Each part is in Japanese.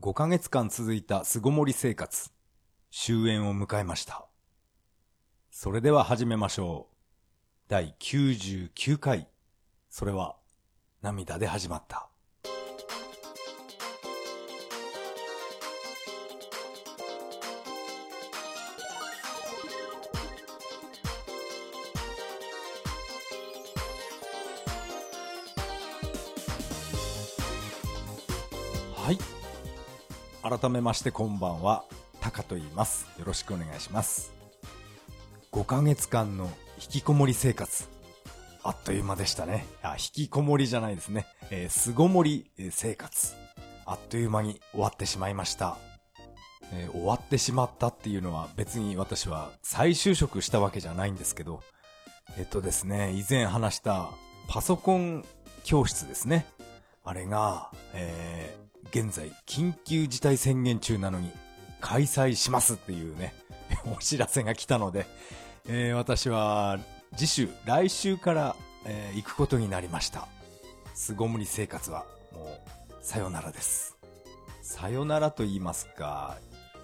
5ヶ月間続いた巣ごもり生活、終焉を迎えました。それでは始めましょう。第99回、それは涙で始まった。改めましてこんばんは、タカと言います。よろしくお願いします。5ヶ月間の引きこもり生活。あっという間でしたね。あ、引きこもりじゃないですね。えー、巣ごもり生活。あっという間に終わってしまいました。えー終わってしまったっていうのは別に私は再就職したわけじゃないんですけど、えっとですね、以前話したパソコン教室ですね。あれが、えー現在緊急事態宣言中なのに開催しますっていうね、お知らせが来たので、えー私は次週、来週から、えー行くことになりました。巣ごもり生活はもう、さよならです。さよならと言いますか、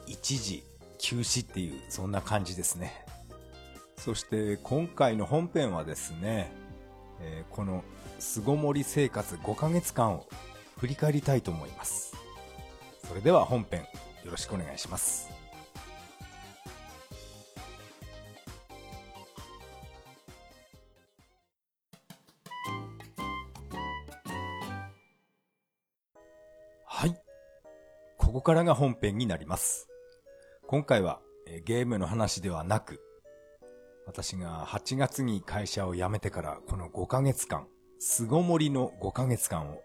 一時休止っていう、そんな感じですね。そして今回の本編はですね、えーこの巣ごもり生活5ヶ月間を振り返りたいと思います。それでは本編よろしくお願いします。はい。ここからが本編になります。今回はゲームの話ではなく、私が8月に会社を辞めてからこの5ヶ月間、巣ごもりの5ヶ月間を、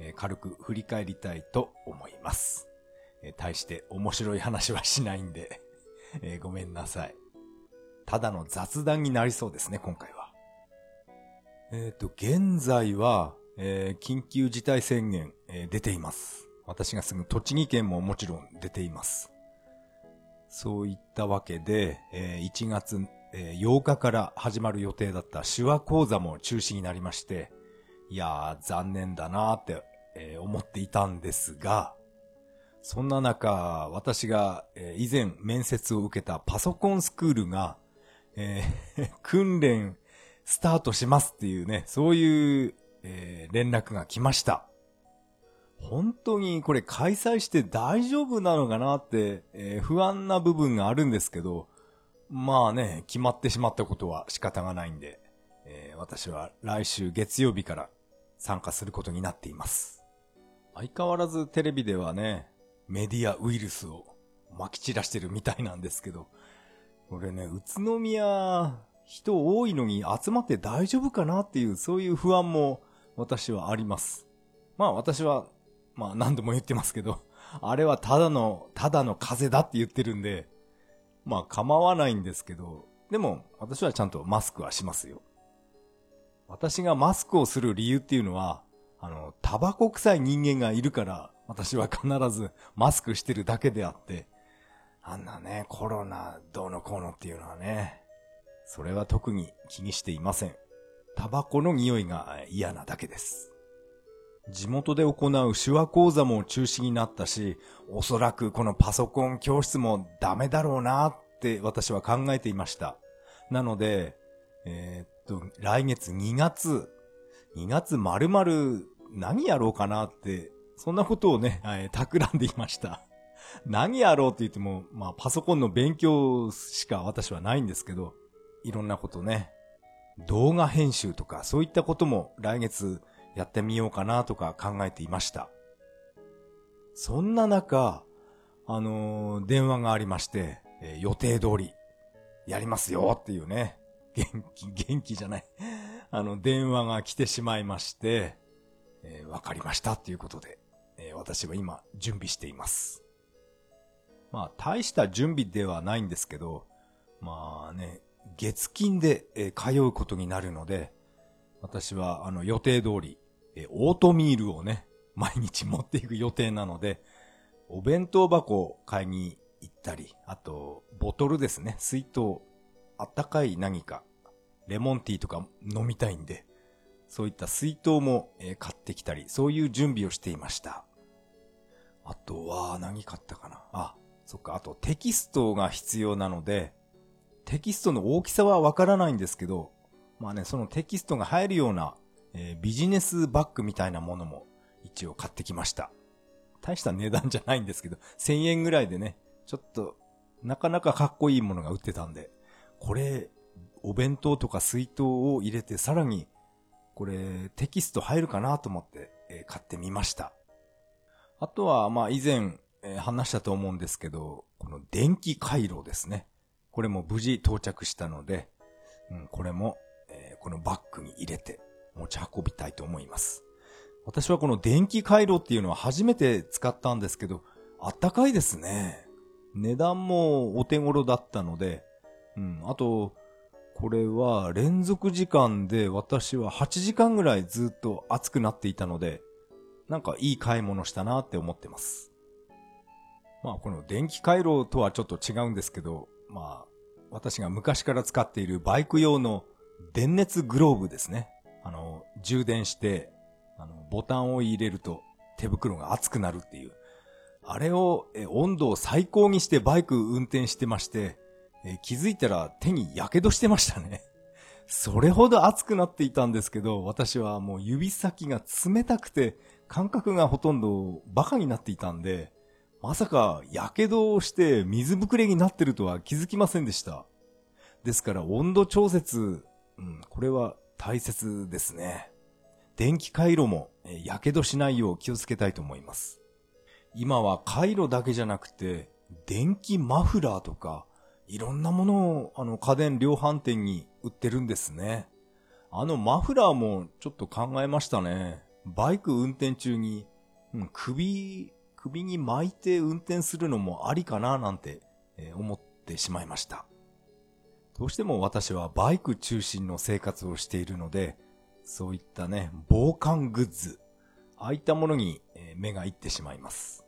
えー軽く振り返りたいと思います。えー大して面白い話はしないんで、えーごめんなさい。ただの雑談になりそうですね、今回は。えっ、と、現在は、えー緊急事態宣言、えー出ています。私が住む栃木県ももちろん出ています。そういったわけで、えー1月、えー8日から始まる予定だった手話講座も中止になりまして、いやー、残念だなーって、えー思っていたんですが、そんな中、私が、えー以前面接を受けたパソコンスクールが、えー 訓練スタートしますっていうね、そういう、えー連絡が来ました。本当にこれ開催して大丈夫なのかなって、えー不安な部分があるんですけど、まあね、決まってしまったことは仕方がないんで、えー私は来週月曜日から参加することになっています。相変わらずテレビではね、メディアウイルスを撒き散らしてるみたいなんですけど、これね、宇都宮、人多いのに集まって大丈夫かなっていう、そういう不安も私はあります。まあ私は、まあ何度も言ってますけど、あれはただの、ただの風邪だって言ってるんで、まあ構わないんですけど、でも私はちゃんとマスクはしますよ。私がマスクをする理由っていうのは、あの、タバコ臭い人間がいるから、私は必ずマスクしてるだけであって、あんなね、コロナどうのこうのっていうのはね、それは特に気にしていません。タバコの匂いが嫌なだけです。地元で行う手話講座も中止になったし、おそらくこのパソコン教室もダメだろうなって私は考えていました。なので、えーと、来月2月、2月丸々何やろうかなって、そんなことをね、えー企んでいました。何やろうって言っても、まあパソコンの勉強しか私はないんですけど、いろんなことね、動画編集とかそういったことも来月やってみようかなとか考えていました。そんな中、あのー電話がありまして、えー予定通りやりますよっていうね、元気、元気じゃない。あの、電話が来てしまいまして、えーわかりましたっていうことで、えー私は今準備しています。まあ、大した準備ではないんですけど、まあね、月金で、えー通うことになるので、私はあの予定通り、えオートミールをね、毎日持っていく予定なので、お弁当箱を買いに行ったり、あと、ボトルですね、水筒、あったかい何か、レモンティーとか飲みたいんで、そういった水筒も、買ってきたり、そういう準備をしていました。あとは何買ったかな？あ、そっか、あとテキストが必要なので、テキストの大きさはわからないんですけど、まあね、そのテキストが入るような、えー、ビジネスバッグみたいなものも一応買ってきました。大した値段じゃないんですけど、1000円ぐらいでね、ちょっと、なかなかかっこいいものが売ってたんで、これ、お弁当とか水筒を入れてさらに、これ、テキスト入るかなと思って、え、買ってみました。あとは、まあ以前、え、話したと思うんですけど、この電気回路ですね。これも無事到着したので、うん、これも、え、このバッグに入れて持ち運びたいと思います。私はこの電気回路っていうのは初めて使ったんですけど、あったかいですね。値段もお手頃だったので、うん、あと、これは連続時間で私は8時間ぐらいずっと熱くなっていたので、なんかいい買い物したなって思ってます。まあこの電気回路とはちょっと違うんですけど、まあ私が昔から使っているバイク用の電熱グローブですね。あの、充電して、あの、ボタンを入れると手袋が熱くなるっていう。あれを、え、温度を最高にしてバイク運転してまして、え、気づいたら手に火傷してましたね。それほど熱くなっていたんですけど、私はもう指先が冷たくて、感覚がほとんどバカになっていたんで、まさか、火傷をして水ぶくれになってるとは気づきませんでした。ですから温度調節、うん、これは大切ですね。電気回路も、火傷しないよう気をつけたいと思います。今は回路だけじゃなくて、電気マフラーとか、いろんなものをあの家電量販店に売ってるんですね。あのマフラーもちょっと考えましたね。バイク運転中に、うん、首首に巻いて運転するのもありかななんて、え思ってしまいました。どうしても私はバイク中心の生活をしているので、そういったね、防寒グッズ、ああいったものに目がいってしまいます。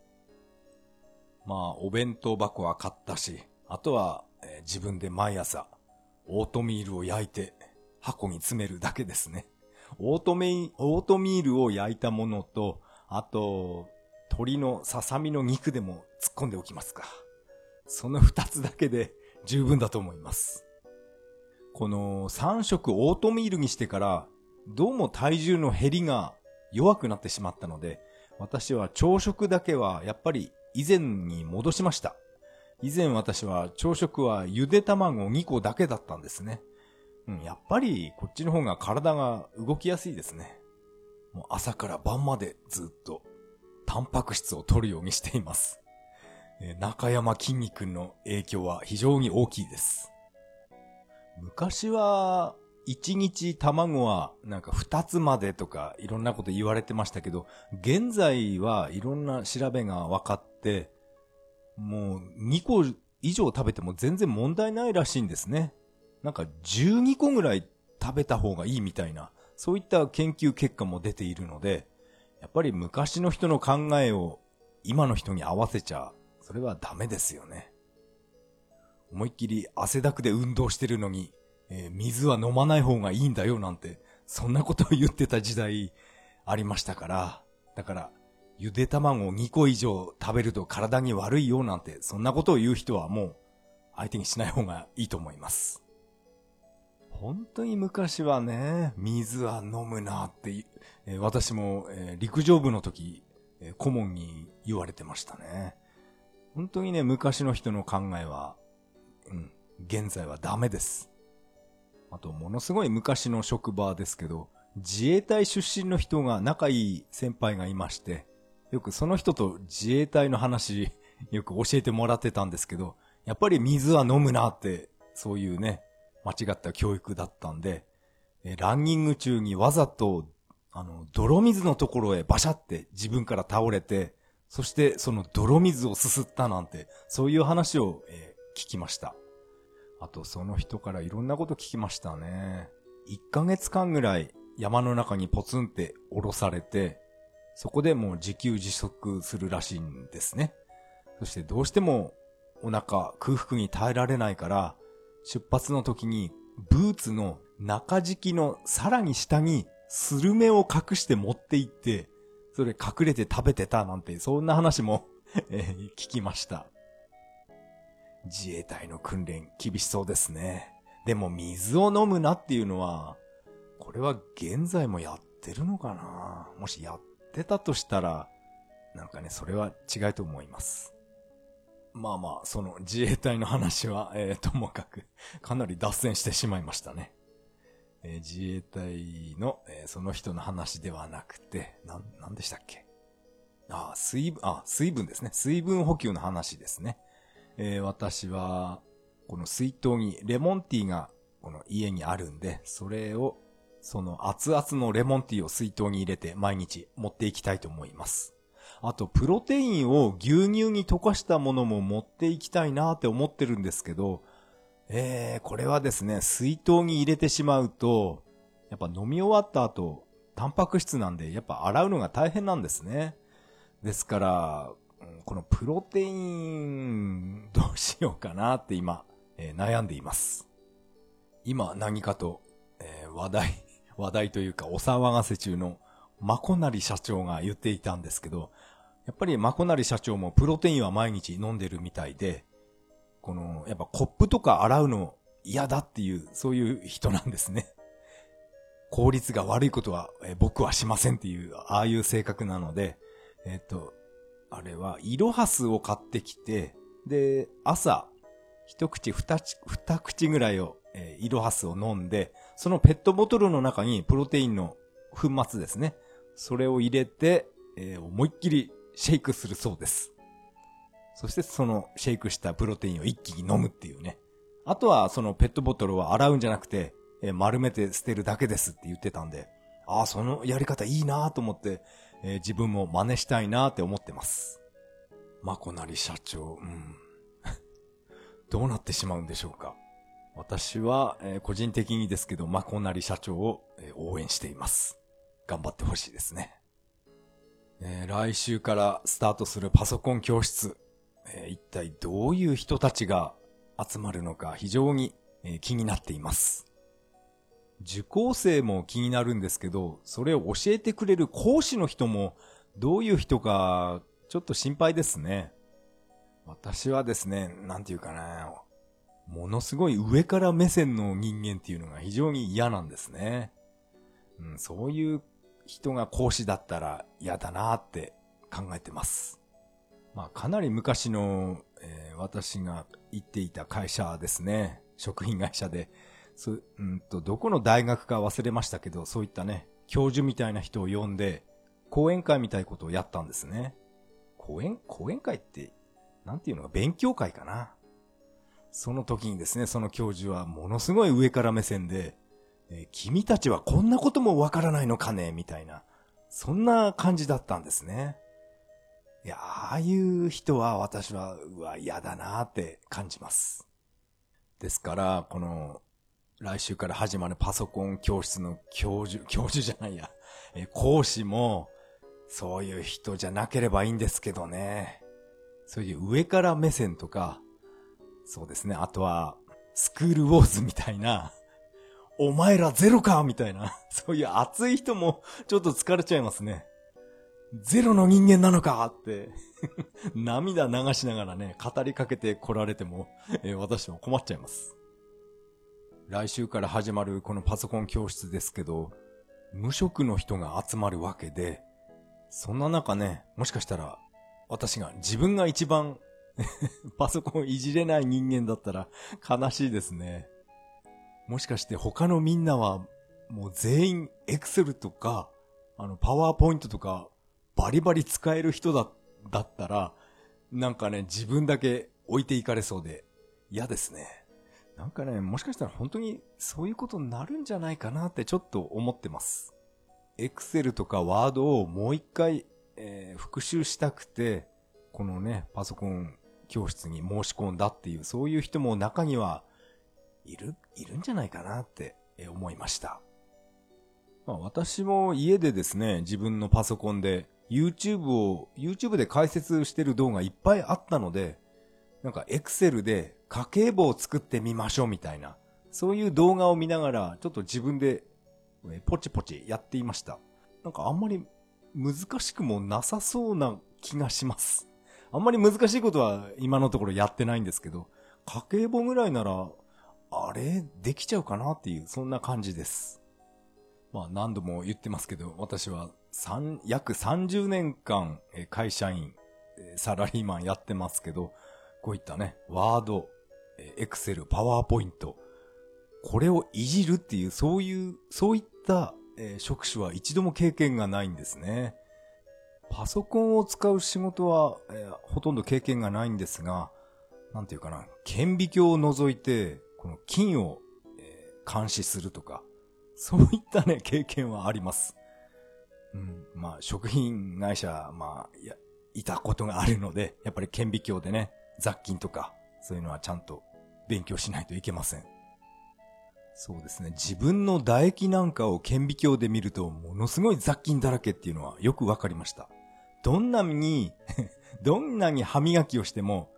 まあ、お弁当箱は買ったし、あとは、え自分で毎朝、オートミールを焼いて箱に詰めるだけですね。オートメオートミールを焼いたものと、あと、鶏のささみの肉でも突っ込んでおきますか。その二つだけで十分だと思います。この三食オートミールにしてから、どうも体重の減りが弱くなってしまったので、私は朝食だけはやっぱり以前に戻しました。以前私は朝食はゆで卵2個だけだったんですね。うん、やっぱりこっちの方が体が動きやすいですね。もう朝から晩までずっとタンパク質を取るようにしています。え中山筋肉の影響は非常に大きいです。昔は、1日卵はなんか2つまでとかいろんなこと言われてましたけど、現在はいろんな調べが分かって、もう2個以上食べても全然問題ないらしいんですね。なんか12個ぐらい食べた方がいいみたいな、そういった研究結果も出ているので、やっぱり昔の人の考えを今の人に合わせちゃ、それはダメですよね。思いっきり汗だくで運動してるのに、えー、水は飲まない方がいいんだよなんて、そんなことを言ってた時代ありましたから、だから、ゆで卵を2個以上食べると体に悪いよなんて、そんなことを言う人はもう相手にしない方がいいと思います。本当に昔はね、水は飲むなってえー、私も、えー、陸上部の時、えー、顧問に言われてましたね。本当にね、昔の人の考えは、うん、現在はダメです。あと、ものすごい昔の職場ですけど、自衛隊出身の人が仲いい先輩がいまして、よくその人と自衛隊の話、よく教えてもらってたんですけど、やっぱり水は飲むなって、そういうね、間違った教育だったんで、えランニング中にわざとあの、泥水のところへバシャって自分から倒れて、そしてその泥水をすすったなんて、そういう話を、えー、聞きました。あとその人からいろんなこと聞きましたね。1ヶ月間ぐらい山の中にポツンって降ろされて、そこでもう自給自足するらしいんですね。そしてどうしてもお腹空腹に耐えられないから、出発の時にブーツの中敷きのさらに下にスルメを隠して持って行って、それ隠れて食べてたなんて、そんな話も え、聞きました。自衛隊の訓練厳しそうですね。でも水を飲むなっていうのは、これは現在もやってるのかな？もしやってたとしたら、なんかね、それは違いと思います。まあまあ、その自衛隊の話は、えー、ともかく、かなり脱線してしまいましたね。えー、自衛隊の、えー、その人の話ではなくて、な、なんでしたっけ？あ、水分、あ、水分ですね。水分補給の話ですね。えー、私は、この水筒にレモンティーが、この家にあるんで、それを、その熱々のレモンティーを水筒に入れて毎日持っていきたいと思います。あと、プロテインを牛乳に溶かしたものも持っていきたいなって思ってるんですけど、えー、これはですね、水筒に入れてしまうと、やっぱ飲み終わった後、タンパク質なんで、やっぱ洗うのが大変なんですね。ですから、このプロテイン、どうしようかなって今、えー、悩んでいます。今何かと、えー、話題、話題というかお騒がせ中のマコナリ社長が言っていたんですけど、やっぱりマコナリ社長もプロテインは毎日飲んでるみたいで、この、やっぱコップとか洗うの嫌だっていう、そういう人なんですね。効率が悪いことは、え僕はしませんっていう、ああいう性格なので、えっ、と、あれは、イロハスを買ってきて、で、朝、一口二口、二口ぐらいを、えー、イロハスを飲んで、そのペットボトルの中にプロテインの粉末ですね。それを入れて、えー、思いっきりシェイクするそうです。そしてそのシェイクしたプロテインを一気に飲むっていうね。あとはそのペットボトルを洗うんじゃなくて、えー、丸めて捨てるだけですって言ってたんで、ああ、そのやり方いいなと思って、えー、自分も真似したいなって思ってます。まこなり社長、うん。どうなってしまうんでしょうか。私は、えー、個人的にですけど、まこなり社長を、えー、応援しています。頑張ってほしいですね。えー、来週からスタートするパソコン教室、え、一体どういう人たちが集まるのか非常に、え、気になっています。受講生も気になるんですけど、それを教えてくれる講師の人もどういう人かちょっと心配ですね。私はですね、なんていうかな、ものすごい上から目線の人間っていうのが非常に嫌なんですね。うん、そういう人が講師だったら嫌だなって考えてます。まあかなり昔の、えー、私が行っていた会社ですね。食品会社で。そうんと、どこの大学か忘れましたけど、そういったね、教授みたいな人を呼んで、講演会みたいなことをやったんですね。講演、講演会って、なんていうのか、勉強会かな。その時にですね、その教授はものすごい上から目線で、えー、君たちはこんなこともわからないのかねみたいな。そんな感じだったんですね。いや、ああいう人は私は、うわ、嫌だなって感じます。ですから、この、来週から始まるパソコン教室の教授、教授じゃないや、え講師も、そういう人じゃなければいいんですけどね。そういう上から目線とか、そうですね、あとは、スクールウォーズみたいな、お前らゼロかみたいな。そういう熱い人もちょっと疲れちゃいますね。ゼロの人間なのかって 涙流しながらね、語りかけて来られても、えー、私も困っちゃいます。来週から始まるこのパソコン教室ですけど、無職の人が集まるわけで、そんな中ね、もしかしたら、私が、自分が一番 パソコンいじれない人間だったら悲しいですね。もしかして他のみんなはもう全員エクセルとか、あの、パワーポイントとかバリバリ使える人だ、だったら、なんかね、自分だけ置いていかれそうで嫌ですね。なんかね、もしかしたら本当にそういうことになるんじゃないかなってちょっと思ってます。エクセルとかワードをもう一回、えー、復習したくて、このね、パソコン教室に申し込んだっていう、そういう人も中にはいる、いるんじゃないかなって思いました。まあ私も家でですね、自分のパソコンで YouTube を、YouTube で解説してる動画いっぱいあったので、なんか Excel で家計簿を作ってみましょうみたいな、そういう動画を見ながら、ちょっと自分でポチポチやっていました。なんかあんまり難しくもなさそうな気がします。あんまり難しいことは今のところやってないんですけど、家計簿ぐらいなら、あれ、できちゃうかなっていう、そんな感じです。まあ何度も言ってますけど、私は三、約30年間会社員、サラリーマンやってますけど、こういったね、ワード、エクセル、パワーポイント、これをいじるっていう、そういう、そういった、えー、職種は一度も経験がないんですね。パソコンを使う仕事は、えー、ほとんど経験がないんですが、なんていうかな、顕微鏡を除いて、この金を、えー、監視するとか、そういったね、経験はあります。うん、まあ、食品会社、まあ、いや、いたことがあるので、やっぱり顕微鏡でね、雑菌とか、そういうのはちゃんと勉強しないといけません。そうですね。自分の唾液なんかを顕微鏡で見ると、ものすごい雑菌だらけっていうのはよくわかりました。どんなに どんなに歯磨きをしても、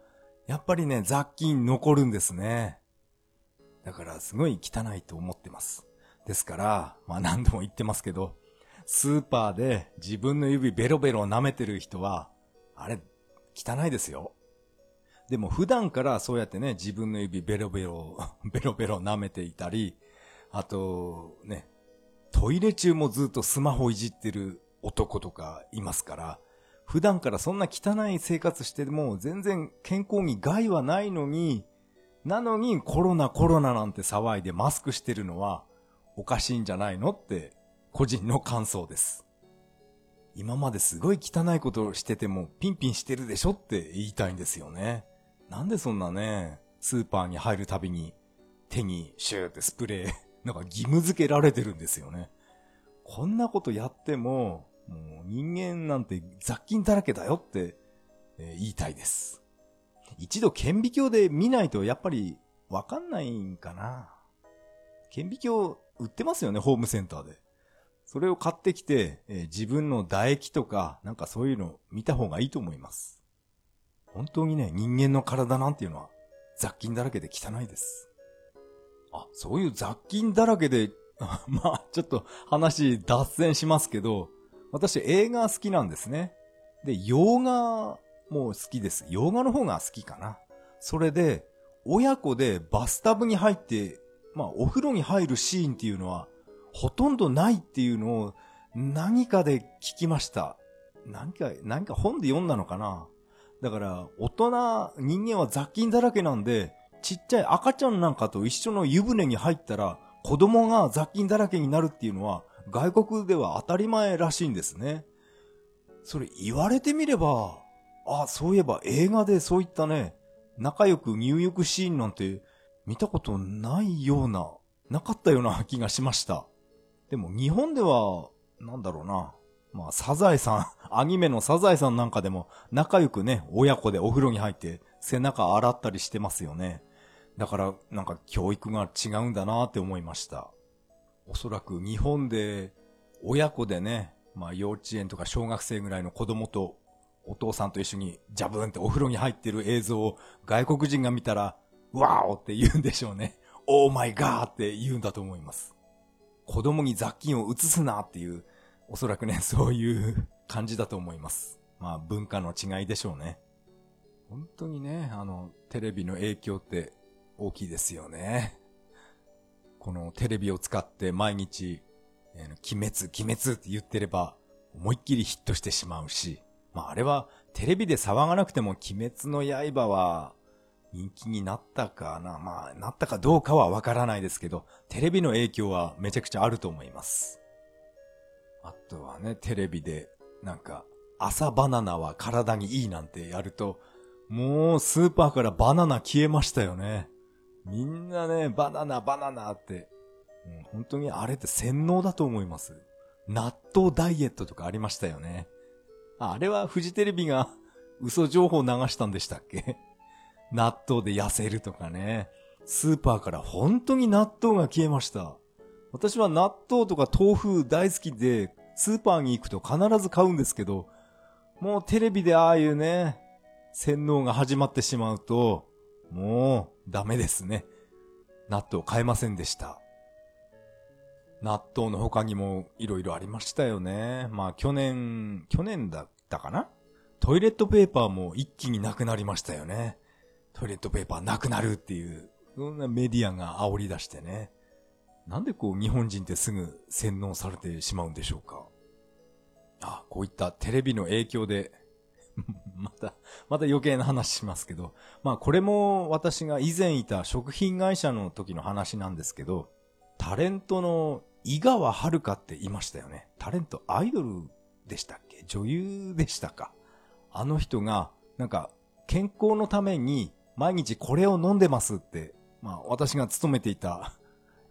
やっぱりね、雑菌残るんですね。だからすごい汚いと思ってます。ですから、まあ何度も言ってますけど、スーパーで自分の指ベロベロ舐めてる人は、あれ、汚いですよ。でも普段からそうやってね、自分の指ベロベロ、ベロベロ舐めていたり、あと、ね、トイレ中もずっとスマホいじってる男とかいますから、普段からそんな汚い生活しても全然健康に害はないのに、なのにコロナコロナなんて騒いでマスクしてるのはおかしいんじゃないのって個人の感想です。今まですごい汚いことをしててもピンピンしてるでしょって言いたいんですよね。なんでそんなね、スーパーに入るたびに手にシューってスプレー、なんか義務付けられてるんですよね。こんなことやっても、もう人間なんて雑菌だらけだよって、えー、言いたいです。一度顕微鏡で見ないとやっぱりわかんないんかな。顕微鏡売ってますよね、ホームセンターで。それを買ってきて、えー、自分の唾液とか、なんかそういうの見た方がいいと思います。本当にね、人間の体なんていうのは雑菌だらけで汚いです。あ、そういう雑菌だらけで、まあ、ちょっと話脱線しますけど、私映画好きなんですね。で、洋画も好きです。洋画の方が好きかな。それで、親子でバスタブに入って、まあ、お風呂に入るシーンっていうのは、ほとんどないっていうのを何かで聞きました。何か、何か本で読んだのかなだから、大人、人間は雑菌だらけなんで、ちっちゃい赤ちゃんなんかと一緒の湯船に入ったら、子供が雑菌だらけになるっていうのは、外国では当たり前らしいんですね。それ言われてみれば、あ、そういえば映画でそういったね、仲良く入浴シーンなんて見たことないような、なかったような気がしました。でも日本では、なんだろうな。まあ、サザエさん、アニメのサザエさんなんかでも仲良くね、親子でお風呂に入って背中洗ったりしてますよね。だから、なんか教育が違うんだなって思いました。おそらく日本で親子でね、まあ幼稚園とか小学生ぐらいの子供とお父さんと一緒にジャブンってお風呂に入ってる映像を外国人が見たら、ワーオって言うんでしょうね。オーマイガーって言うんだと思います。子供に雑菌を移すなっていうおそらくね、そういう感じだと思います。まあ文化の違いでしょうね。本当にね、あの、テレビの影響って大きいですよね。このテレビを使って毎日、えー、鬼滅、鬼滅って言ってれば、思いっきりヒットしてしまうし、まああれはテレビで騒がなくても鬼滅の刃は人気になったかな。まあなったかどうかはわからないですけど、テレビの影響はめちゃくちゃあると思います。あとはね、テレビで、なんか、朝バナナは体にいいなんてやると、もうスーパーからバナナ消えましたよね。みんなね、バナナ、バナナって、うん、本当にあれって洗脳だと思います。納豆ダイエットとかありましたよね。あれはフジテレビが 嘘情報流したんでしたっけ？納豆で痩せるとかね。スーパーから本当に納豆が消えました。私は納豆とか豆腐大好きで、スーパーに行くと必ず買うんですけど、もうテレビでああいうね、洗脳が始まってしまうと、もうダメですね。納豆買えませんでした。納豆の他にも色々ありましたよね。まあ去年、去年だったかな？トイレットペーパーも一気になくなりましたよね。トイレットペーパーなくなるっていう、そんなメディアが煽り出してね。なんでこう日本人ってすぐ洗脳されてしまうんでしょうか？あ、こういったテレビの影響で また、また余計な話しますけど、まあこれも私が以前いた食品会社の時の話なんですけど、タレントの井川遥っていましたよね。タレントアイドルでしたっけ？女優でしたか？あの人が、なんか、健康のために毎日これを飲んでますって、まあ私が勤めていた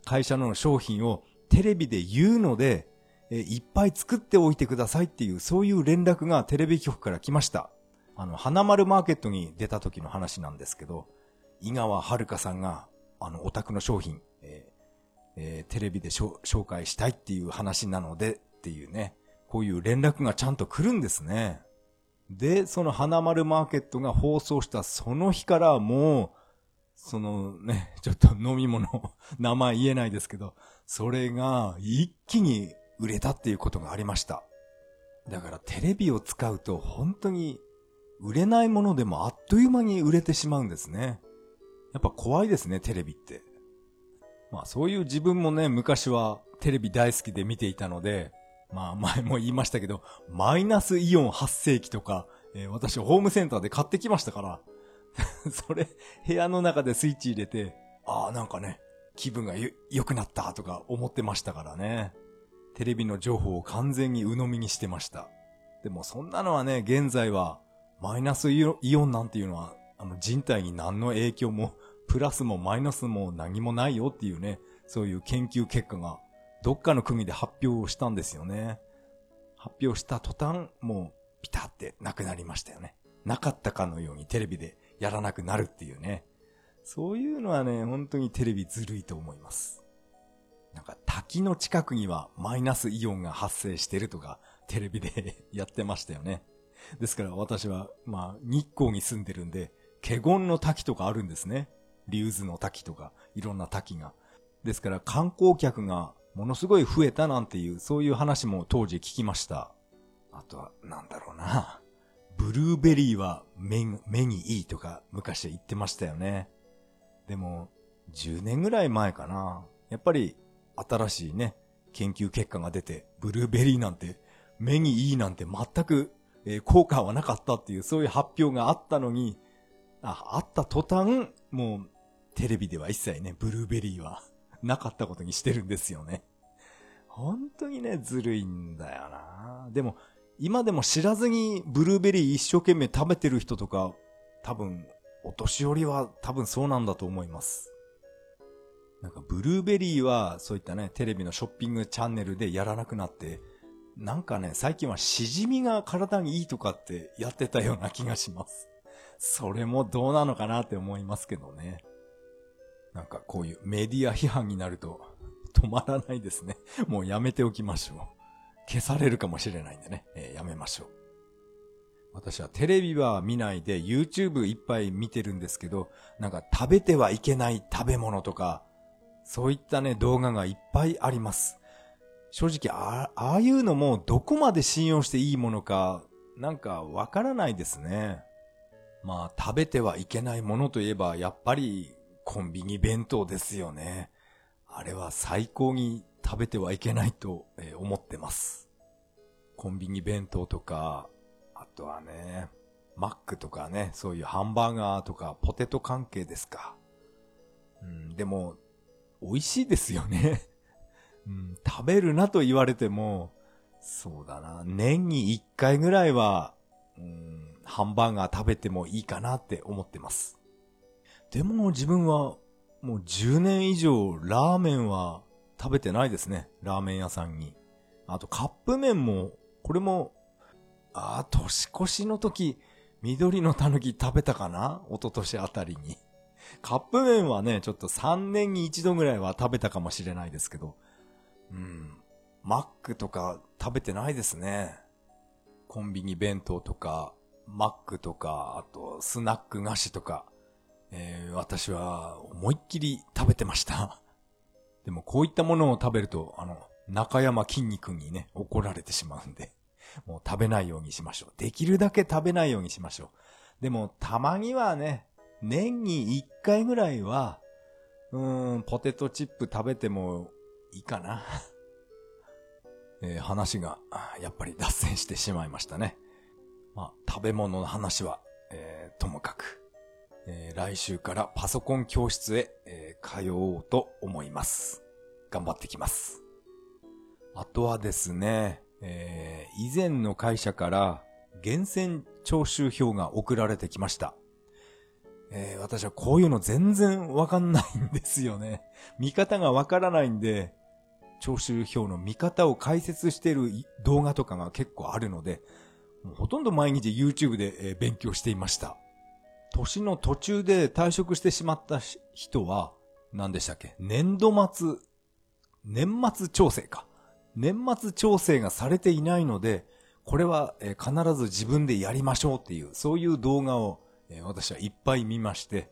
会社の商品をテレビで言うので、えいっぱい作っておいてくださいっていう、そういう連絡がテレビ局から来ました。あの、花丸マーケットに出た時の話なんですけど、井川遥さんが、あの、お宅の商品、えーえー、テレビで紹介したいっていう話なのでっていうね、こういう連絡がちゃんと来るんですね。で、その花丸マーケットが放送したその日からもう、そのね、ちょっと飲み物、名前言えないですけど、それが一気に売れたっていうことがありました。だからテレビを使うと本当に売れないものでもあっという間に売れてしまうんですね。やっぱ怖いですね、テレビって。まあそういう自分もね、昔はテレビ大好きで見ていたので、まあ前も言いましたけど、マイナスイオン発生器とか、えー、私ホームセンターで買ってきましたから、それ部屋の中でスイッチ入れて、ああなんかね、気分が良くなったとか思ってましたからね。テレビの情報を完全に鵜呑みにしてました。でもそんなのはね、現在は、マイナスイオンなんていうのは、あの人体に何の影響も、プラスもマイナスも何もないよっていうね、そういう研究結果が、どっかの国で発表をしたんですよね。発表した途端、もう、ピタってなくなりましたよね。なかったかのようにテレビでやらなくなるっていうね。そういうのはね、本当にテレビずるいと思います。なんか滝の近くにはマイナスイオンが発生してるとか、テレビで やってましたよね。ですから私は、まあ、日光に住んでるんで、華厳の滝とかあるんですね。竜頭の滝とか、いろんな滝が。ですから観光客がものすごい増えたなんていう、そういう話も当時聞きました。あとは、なんだろうな。ブルーベリーは目目にいいとか昔は言ってましたよね。でも、10年ぐらい前かな。やっぱり新しいね、研究結果が出て、ブルーベリーなんて、目にいいなんて全く、え、効果はなかったっていう、そういう発表があったのに、あ、あった途端、もう、テレビでは一切ね、ブルーベリーはなかったことにしてるんですよね。本当にね、ずるいんだよなでも、今でも知らずにブルーベリー一生懸命食べてる人とか、多分、お年寄りは多分そうなんだと思います。なんかブルーベリーはそういったね、テレビのショッピングチャンネルでやらなくなって、なんかね、最近はしじみが体にいいとかってやってたような気がします。それもどうなのかなって思いますけどね。なんかこういうメディア批判になると止まらないですね。もうやめておきましょう。消されるかもしれないんでね、えー、やめましょう。私はテレビは見ないで YouTube いっぱい見てるんですけど、なんか食べてはいけない食べ物とか、そういったね、動画がいっぱいあります。正直、ああいうのもどこまで信用していいものか、なんかわからないですね。まあ、食べてはいけないものといえば、やっぱりコンビニ弁当ですよね。あれは最高に食べてはいけないと思ってます。コンビニ弁当とか、あとはね、マックとかね、そういうハンバーガーとかポテト関係ですか。うん、でも、美味しいですよね うん。食べるなと言われても、そうだな。年に一回ぐらいは、うん、ハンバーガー食べてもいいかなって思ってます。でも自分はもう10年以上ラーメンは食べてないですね。ラーメン屋さんに。あとカップ麺も、これも、ああ、年越しの時、緑のたぬき食べたかな？一昨年あたりに。カップ麺はね、ちょっと3年に一度ぐらいは食べたかもしれないですけど、うん。マックとか食べてないですね。コンビニ弁当とか、マックとか、あとスナック菓子とか、えー、私は思いっきり食べてました。でもこういったものを食べると、あの、中山筋肉にね、怒られてしまうんで、もう食べないようにしましょう。できるだけ食べないようにしましょう。でも、たまにはね、年に一回ぐらいは、うん、ポテトチップ食べてもいいかな。えー、話が、やっぱり脱線してしまいましたね。まあ、食べ物の話は、えー、ともかく、えー、来週からパソコン教室へ、えー、通おうと思います。頑張ってきます。あとはですね、えー、以前の会社から厳選徴収票が送られてきました。えー、私はこういうの全然わかんないんですよね。見方がわからないんで、徴収票の見方を解説している動画とかが結構あるので、もうほとんど毎日 YouTube で、え勉強していました。年の途中で退職してしまった人は、何でしたっけ？年度末、年末調整か。年末調整がされていないので、これは、必ず自分でやりましょうっていう、そういう動画をえー、私はいっぱい見まして、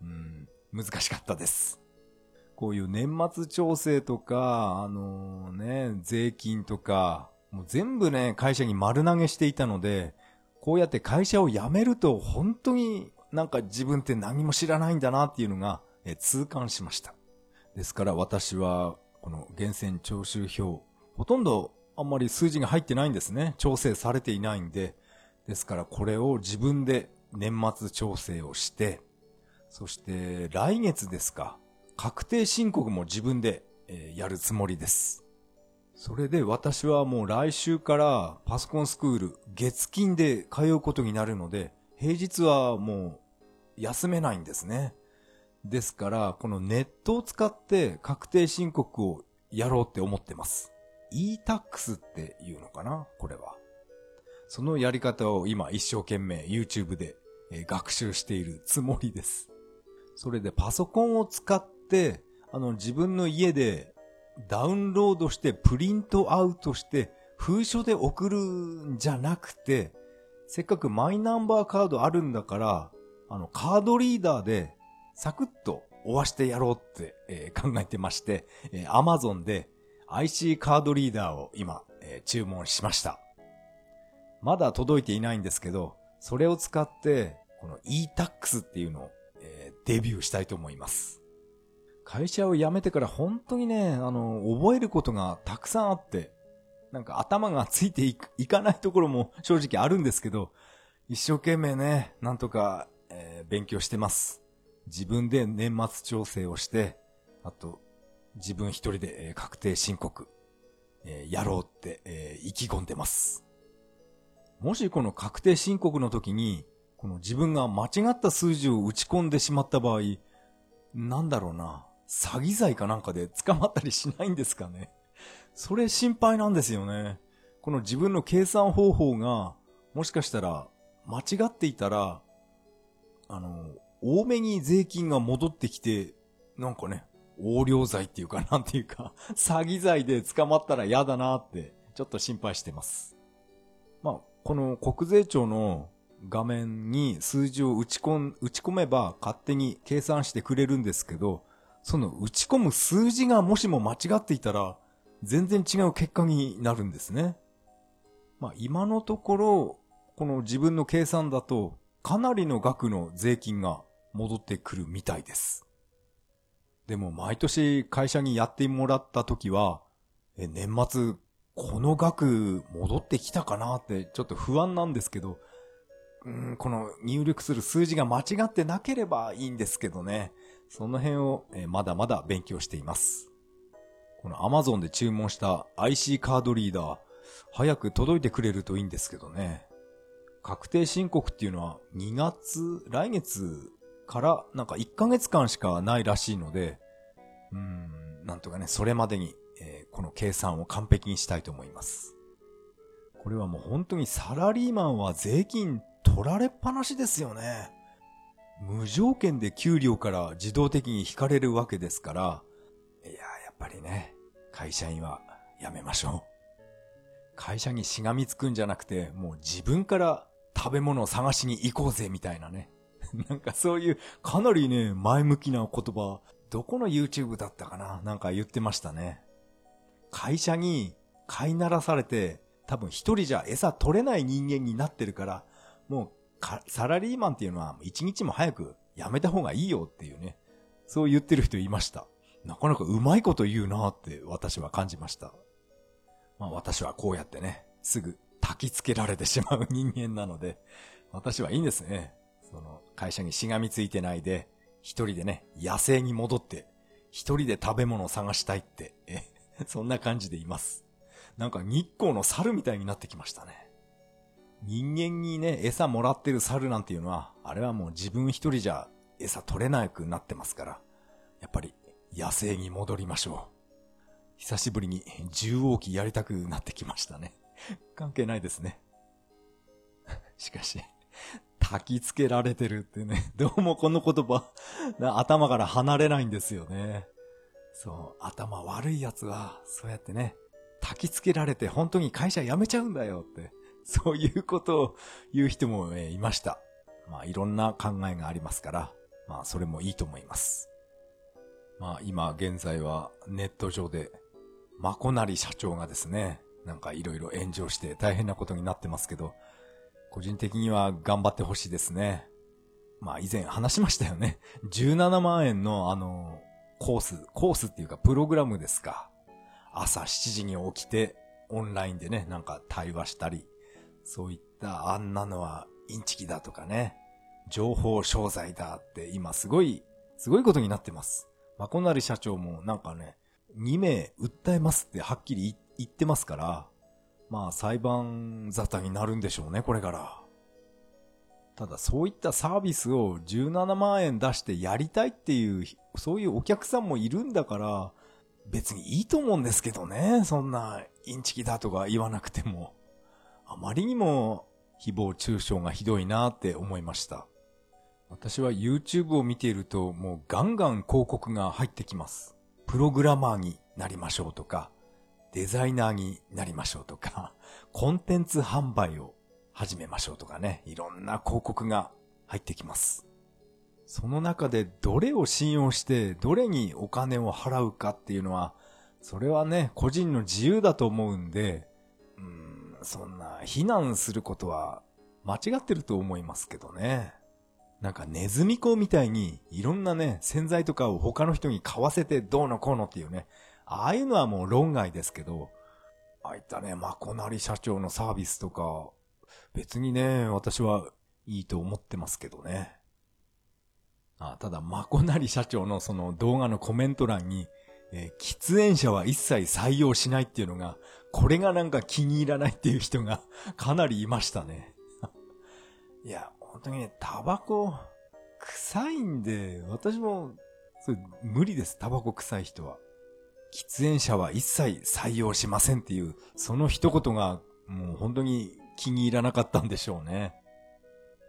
うん、難しかったです。こういう年末調整とか、あのー、ね、税金とか、もう全部ね、会社に丸投げしていたので、こうやって会社を辞めると本当になんか自分って何も知らないんだなっていうのが、え痛感しました。ですから私は、この源泉徴収票、ほとんどあんまり数字が入ってないんですね。調整されていないんで。ですからこれを自分で年末調整をして、そして来月ですか、確定申告も自分で、えー、やるつもりです。それで私はもう来週からパソコンスクール月金で通うことになるので、平日はもう休めないんですね。ですから、このネットを使って確定申告をやろうって思ってます。e-tax っていうのかなこれは。そのやり方を今一生懸命 YouTube でえ学習しているつもりです。それでパソコンを使って、あの自分の家でダウンロードしてプリントアウトして封書で送るんじゃなくて、せっかくマイナンバーカードあるんだから、あのカードリーダーでサクッと終わしてやろうって、え、考えてまして、えー、Amazon で IC カードリーダーを今、え、注文しました。まだ届いていないんですけど、それを使ってこの e-tax っていうのを、えー、デビューしたいと思います。会社を辞めてから本当にね、あの、覚えることがたくさんあって、なんか頭がついていいかないところも 正直あるんですけど、一生懸命ね、なんとか、えー、勉強してます。自分で年末調整をして、あと、自分一人で、え、確定申告、えー、やろうって、えー、意気込んでます。もしこの確定申告の時に、この自分が間違った数字を打ち込んでしまった場合、なんだろうな、詐欺罪かなんかで捕まったりしないんですかね。それ心配なんですよね。この自分の計算方法が、もしかしたら間違っていたら、あの、多めに税金が戻ってきて、なんかね、横領罪っていうか なんていうか、詐欺罪で捕まったら嫌だなって、ちょっと心配してます。まあ、この国税庁の画面に数字を打ち込ん、打ち込めば勝手に計算してくれるんですけど、その打ち込む数字がもしも間違っていたら、全然違う結果になるんですね。まあ今のところ、この自分の計算だと、かなりの額の税金が戻ってくるみたいです。でも毎年会社にやってもらった時は、え、年末この額戻ってきたかなってちょっと不安なんですけど、うん、この入力する数字が間違ってなければいいんですけどね。その辺を、え、まだまだ勉強しています。この Amazon で注文した IC カードリーダー、早く届いてくれるといいんですけどね。確定申告っていうのは2月、来月からなんか1ヶ月間しかないらしいので、うん、なんとかね、それまでに、えー、この計算を完璧にしたいと思います。これはもう本当にサラリーマンは税金取られっぱなしですよね。無条件で給料から自動的に引かれるわけですから、いや、やっぱりね、会社員はやめましょう。会社にしがみつくんじゃなくて、もう自分から食べ物を探しに行こうぜみたいなね。なんかそういうかなりね、前向きな言葉、どこの YouTube だったかな？なんか言ってましたね。会社に飼いならされて多分一人じゃ餌取れない人間になってるから、もうサラリーマンっていうのは一日も早く辞めた方がいいよっていうね、そう言ってる人いました。なかなかうまいこと言うなって私は感じました。まあ私はこうやってね、すぐ焚き付けられてしまう人間なので、私はいいんですね。その会社にしがみついてないで、一人でね、野生に戻って、一人で食べ物を探したいって、え、そんな感じでいます。なんか日光の猿みたいになってきましたね。人間にね、餌もらってる猿なんていうのは、あれはもう自分一人じゃ餌取れなくなってますから、やっぱり野生に戻りましょう。久しぶりに重王機やりたくなってきましたね。関係ないですね。しかし、焚き付けられてるってね、どうもこの言葉、頭から離れないんですよね。そう、頭悪い奴は、そうやってね、焚き付けられて本当に会社辞めちゃうんだよって、そういうことを言う人も、いました。まあいろんな考えがありますから、まあそれもいいと思います。まあ今現在はネット上で、まこなり社長がですね、なんかいろいろ炎上して大変なことになってますけど、個人的には頑張ってほしいですね。まあ以前話しましたよね。17万円のあの、コース、コースっていうかプログラムですか。朝7時に起きて、オンラインでね、なんか対話したり、そういったあんなのはインチキだとかね、情報商材だって今すごい、すごいことになってます。まこなり社長もなんかね、2名訴えますってはっきり言ってますから、まあ裁判沙汰になるんでしょうね、これから。ただそういったサービスを17万円出してやりたいっていう、そういうお客さんもいるんだから、別にいいと思うんですけどね、そんなインチキだとか言わなくても。あまりにも誹謗中傷がひどいなって思いました。私は YouTube を見ているともうガンガン広告が入ってきます。プログラマーになりましょうとか、デザイナーになりましょうとか、コンテンツ販売を始めましょうとかね、いろんな広告が入ってきます。その中でどれを信用してどれにお金を払うかっていうのは、それはね、個人の自由だと思うんで、そんな非難することは間違ってると思いますけどね。なんかネズミ子みたいにいろんなね、洗剤とかを他の人に買わせてどうのこうのっていうね、ああいうのはもう論外ですけど、ああいったね、まこなり社長のサービスとか、別にね、私はいいと思ってますけどね。あただ、まこなり社長のその動画のコメント欄に、えー、喫煙者は一切採用しないっていうのが、これがなんか気に入らないっていう人が かなりいましたね。いや、本当にね、タバコ、臭いんで、私も、それ無理です、タバコ臭い人は。喫煙者は一切採用しませんっていう、その一言がもう本当に気に入らなかったんでしょうね。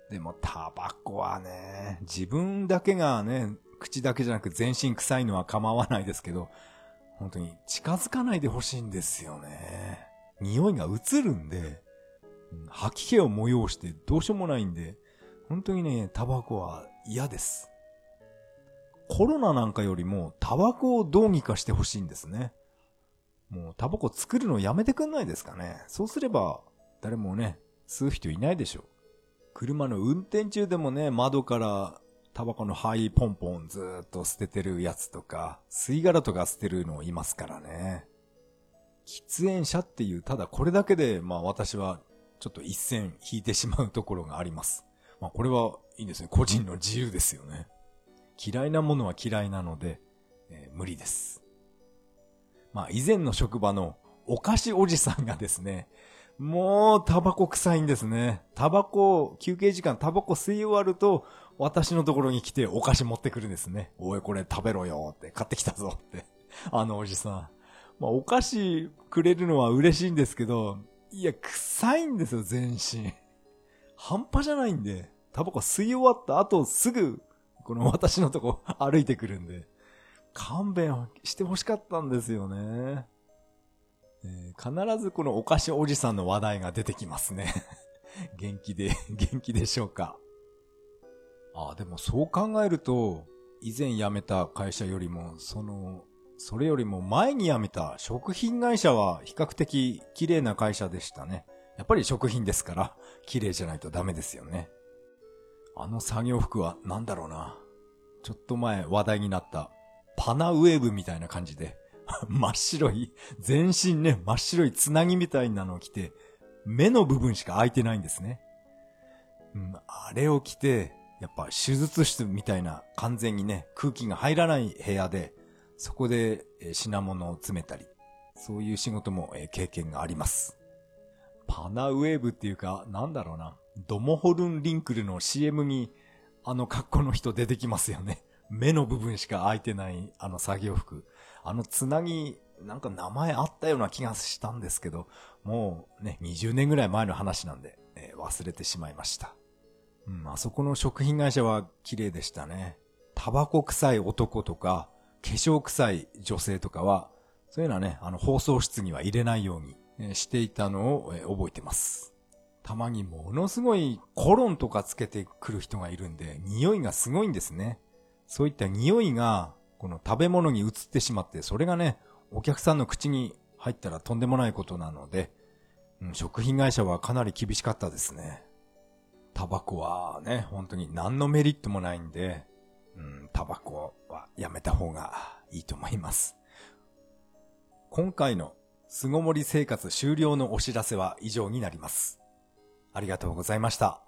でもタバコはね、自分だけがね、口だけじゃなく全身臭いのは構わないですけど、本当に近づかないでほしいんですよね。匂いが移るんで、吐き気を催してどうしようもないんで、本当にね、タバコは嫌です。コロナなんかよりもタバコをどうにかしてほしいんですね。もうタバコ作るのやめてくんないですかね。そうすれば誰もね、吸う人いないでしょう。車の運転中でもね、窓からタバコの灰ポンポンずーっと捨ててるやつとか、吸い殻とか捨てるのいますからね。喫煙者っていう、ただこれだけで、まあ私はちょっと一線引いてしまうところがあります。まあこれはいいんですね。個人の自由ですよね。嫌いなものは嫌いなので、えー、無理です。まあ以前の職場のお菓子おじさんがですね、もうタバコ臭いんですね。タバコ、休憩時間タバコ吸い終わると、私のところに来てお菓子持ってくるんですね。おいこれ食べろよって買ってきたぞって。あのおじさん。まあお菓子くれるのは嬉しいんですけど、いや、臭いんですよ、全身。半端じゃないんで、タバコ吸い終わった後すぐこの私のとこ 歩いてくるんで、勘弁して欲しかったんですよね。えー、必ずこのお菓子おじさんの話題が出てきますね。元気で、元気でしょうか。ああ、でもそう考えると、以前辞めた会社よりも、その、それよりも前に辞めた食品会社は比較的綺麗な会社でしたね。やっぱり食品ですから、綺麗じゃないとダメですよね。あの作業服は何だろうな。ちょっと前話題になったパナウェーブみたいな感じで、真っ白い、全身ね、真っ白いつなぎみたいなのを着て、目の部分しか開いてないんですね。うん、あれを着て、やっぱ手術室みたいな完全にね、空気が入らない部屋で、そこで品物を詰めたり、そういう仕事も経験があります。パナウェーブっていうか、なんだろうな。ドモホルンリンクルの CM にあの格好の人出てきますよね。目の部分しか開いてないあの作業服。あのつなぎ、なんか名前あったような気がしたんですけど、もうね、20年ぐらい前の話なんで、えー、忘れてしまいました。うん、あそこの食品会社は綺麗でしたね。タバコ臭い男とか、化粧臭い女性とかは、そういうのはね、あの放送室には入れないように、していたのを、覚えてます。たまにものすごいコロンとかつけてくる人がいるんで、匂いがすごいんですね。そういった匂いが、この食べ物に移ってしまって、それがね、お客さんの口に入ったらとんでもないことなので、うん、食品会社はかなり厳しかったですね。タバコはね、本当に何のメリットもないんで、うん、タバコはやめた方がいいと思います。今回の巣ごもり生活終了のお知らせは以上になります。ありがとうございました。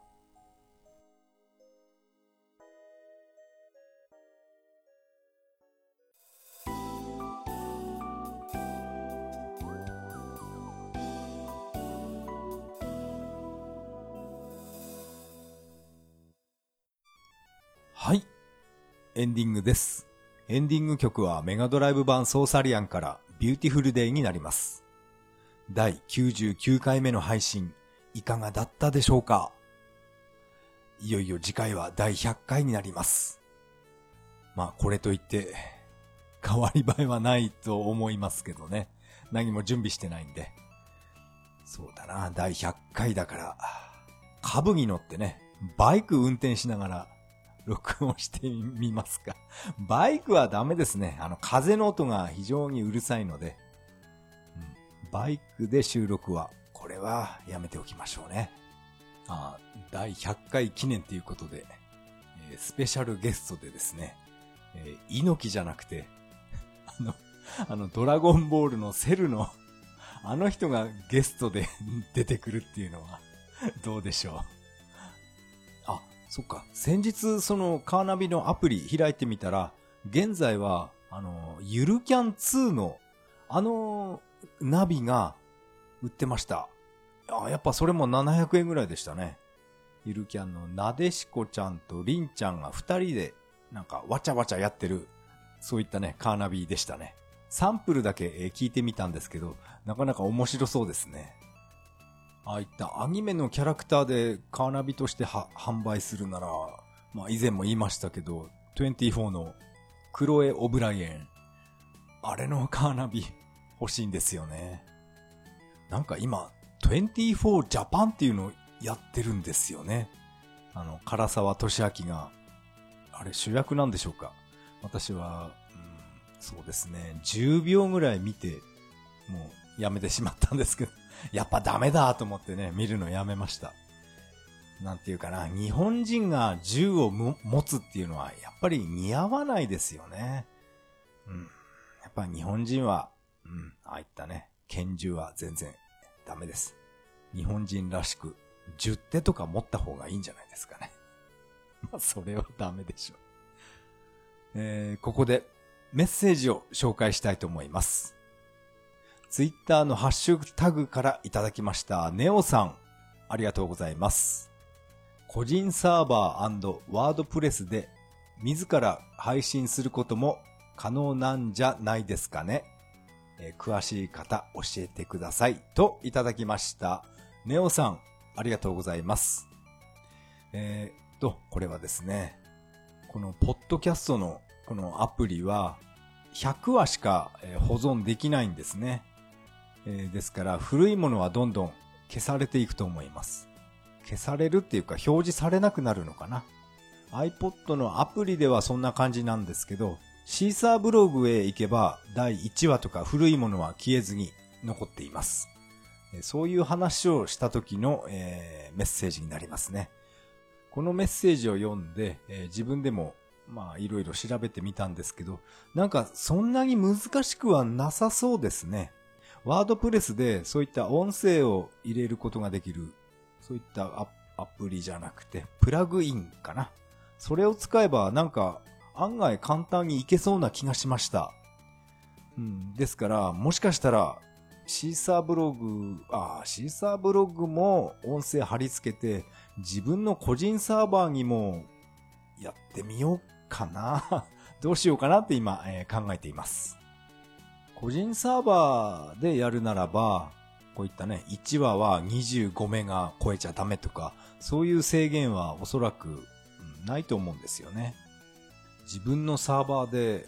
エンディングです。エンディング曲はメガドライブ版ソーサリアンからビューティフルデイになります。第99回目の配信、いかがだったでしょうか？いよいよ次回は第100回になります。まあこれといって、変わり映えはないと思いますけどね。何も準備してないんで。そうだな、第100回だから、株に乗ってね、バイク運転しながら録音してみますか。バイクはダメですね。あの、風の音が非常にうるさいので、うん、バイクで収録は、これはやめておきましょうね。あ第100回記念ということで、えー、スペシャルゲストでですね、えー、猪木じゃなくて、あの、あの、ドラゴンボールのセルの、あの人がゲストで出てくるっていうのは、どうでしょう。そっか。先日、そのカーナビのアプリ開いてみたら、現在は、あの、ゆるキャン2の、あの、ナビが売ってました。あ、やっぱそれも700円ぐらいでしたね。ゆるキャンのなでしこちゃんとりんちゃんが二人で、なんかわちゃわちゃやってる、そういったね、カーナビでしたね。サンプルだけ聞いてみたんですけど、なかなか面白そうですね。ああいったアニメのキャラクターでカーナビとして販売するなら、まあ以前も言いましたけど、24のクロエ・オブライエン。あれのカーナビ欲しいんですよね。なんか今、24ジャパンっていうのをやってるんですよね。あの、唐沢俊明が、あれ主役なんでしょうか私は、うん、そうですね、10秒ぐらい見て、もうやめてしまったんですけど、やっぱダメだと思ってね、見るのやめました。なんていうかな、日本人が銃を持つっていうのは、やっぱり似合わないですよね。うん。やっぱ日本人は、うん、ああいったね、拳銃は全然ダメです。日本人らしく、10手とか持った方がいいんじゃないですかね。まあ、それはダメでしょう。えー、ここでメッセージを紹介したいと思います。ツイッターのハッシュタグからいただきました。ネオさん、ありがとうございます。個人サーバーワードプレスで自ら配信することも可能なんじゃないですかね。えー、詳しい方教えてください。といただきました。ネオさん、ありがとうございます。えー、と、これはですね、このポッドキャストのこのアプリは100話しか保存できないんですね。えー、ですから古いものはどんどん消されていくと思います。消されるっていうか表示されなくなるのかな。iPod のアプリではそんな感じなんですけど、シーサーブログへ行けば第1話とか古いものは消えずに残っています。そういう話をした時の、えー、メッセージになりますね。このメッセージを読んで、えー、自分でもまあいろいろ調べてみたんですけど、なんかそんなに難しくはなさそうですね。ワードプレスでそういった音声を入れることができる、そういったアプリじゃなくて、プラグインかな。それを使えばなんか案外簡単にいけそうな気がしました。うん、ですから、もしかしたら、シーサーブログ、あシーサーブログも音声貼り付けて、自分の個人サーバーにもやってみようかな。どうしようかなって今、えー、考えています。個人サーバーでやるならば、こういったね、1話は25メガ超えちゃダメとか、そういう制限はおそらく、ないと思うんですよね。自分のサーバーで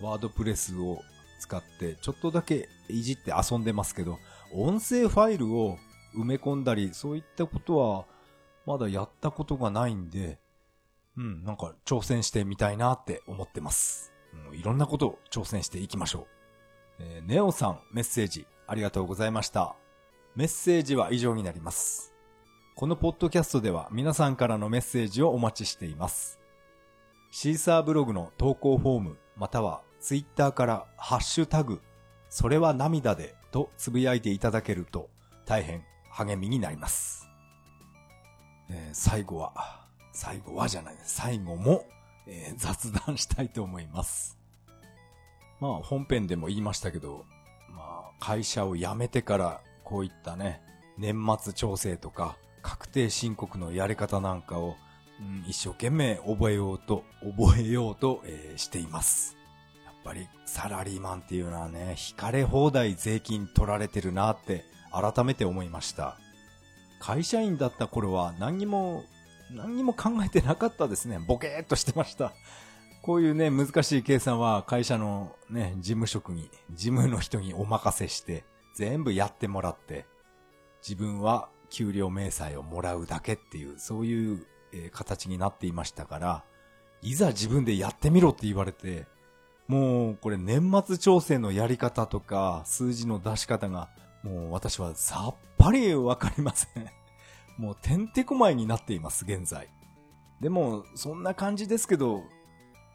ワードプレスを使ってちょっとだけいじって遊んでますけど、音声ファイルを埋め込んだり、そういったことはまだやったことがないんで、うん、なんか挑戦してみたいなって思ってます。う、いろんなことを挑戦していきましょう。えー、ネオさんメッセージありがとうございました。メッセージは以上になります。このポッドキャストでは皆さんからのメッセージをお待ちしています。シーサーブログの投稿フォームまたはツイッターからハッシュタグ、それは涙でとつぶやいていただけると大変励みになります。えー、最後は、最後はじゃないです。最後も、えー、雑談したいと思います。まあ本編でも言いましたけど、まあ会社を辞めてからこういったね、年末調整とか確定申告のやり方なんかを、うん、一生懸命覚えようと、覚えようと、えー、しています。やっぱりサラリーマンっていうのはね、引かれ放題税金取られてるなって改めて思いました。会社員だった頃は何にも、何にも考えてなかったですね。ボケーっとしてました。こういうね、難しい計算は会社のね、事務職に、事務の人にお任せして、全部やってもらって、自分は給料明細をもらうだけっていう、そういう、形になっていましたから、いざ自分でやってみろって言われて、もうこれ年末調整のやり方とか数字の出し方がもう私はさっぱりわかりません。もうてんてこまいになっています、現在。でも、そんな感じですけど、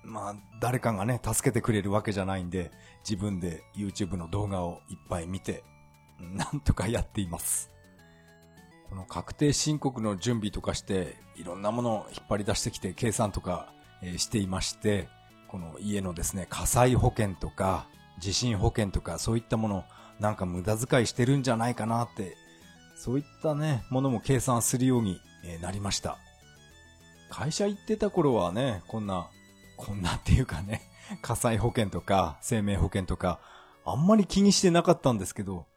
まあ、誰かがね、助けてくれるわけじゃないんで、自分で YouTube の動画をいっぱい見て、なんとかやっています。この確定申告の準備とかして、いろんなものを引っ張り出してきて計算とか、えしていまして、この家のですね、火災保険とか、地震保険とか、そういったもの、なんか無駄遣いしてるんじゃないかなって、そういったね、ものも計算するようになりました。会社行ってた頃はね、こんな、こんなっていうかね、火災保険とか生命保険とか、あんまり気にしてなかったんですけど、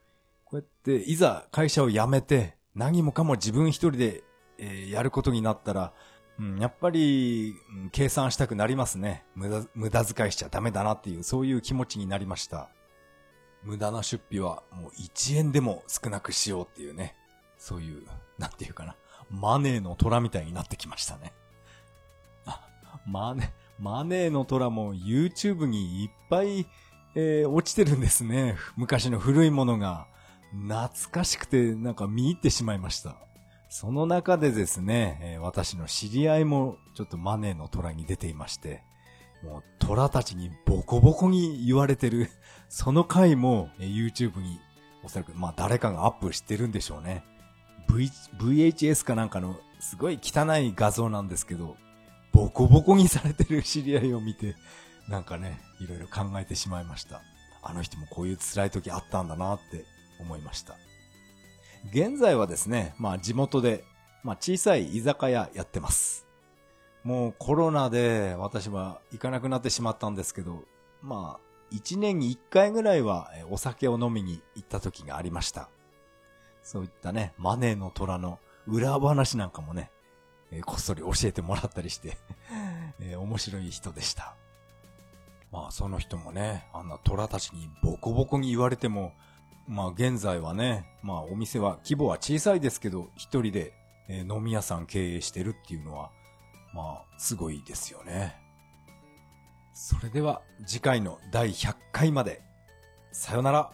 こうやっていざ会社を辞めて何もかも自分一人で、えー、やることになったら、うん、やっぱり、うん、計算したくなりますね。無駄、無駄遣いしちゃダメだなっていう、そういう気持ちになりました。無駄な出費はもう1円でも少なくしようっていうね。そういう、なんていうかな。マネーの虎みたいになってきましたね。あ、マネ、マネーの虎も YouTube にいっぱい、えー、落ちてるんですね。昔の古いものが。懐かしくてなんか見入ってしまいました。その中でですね、えー、私の知り合いもちょっとマネーの虎に出ていまして、もう虎たちにボコボコに言われてる、その回も、えー、YouTube におそらくまあ誰かがアップしてるんでしょうね。v、VHS かなんかのすごい汚い画像なんですけど、ボコボコにされてる知り合いを見て、なんかね、いろいろ考えてしまいました。あの人もこういう辛い時あったんだなって思いました。現在はですね、まあ地元で、まあ小さい居酒屋やってます。もうコロナで私は行かなくなってしまったんですけど、まあ一年に一回ぐらいはお酒を飲みに行った時がありました。そういったね、マネーの虎の裏話なんかもね、えー、こっそり教えてもらったりして えー、面白い人でした。まあその人もね、あんな虎たちにボコボコに言われても、まあ現在はね、まあお店は規模は小さいですけど、一人で、えー、飲み屋さん経営してるっていうのは、まあすごいですよね。それでは次回の第100回まで。さよなら。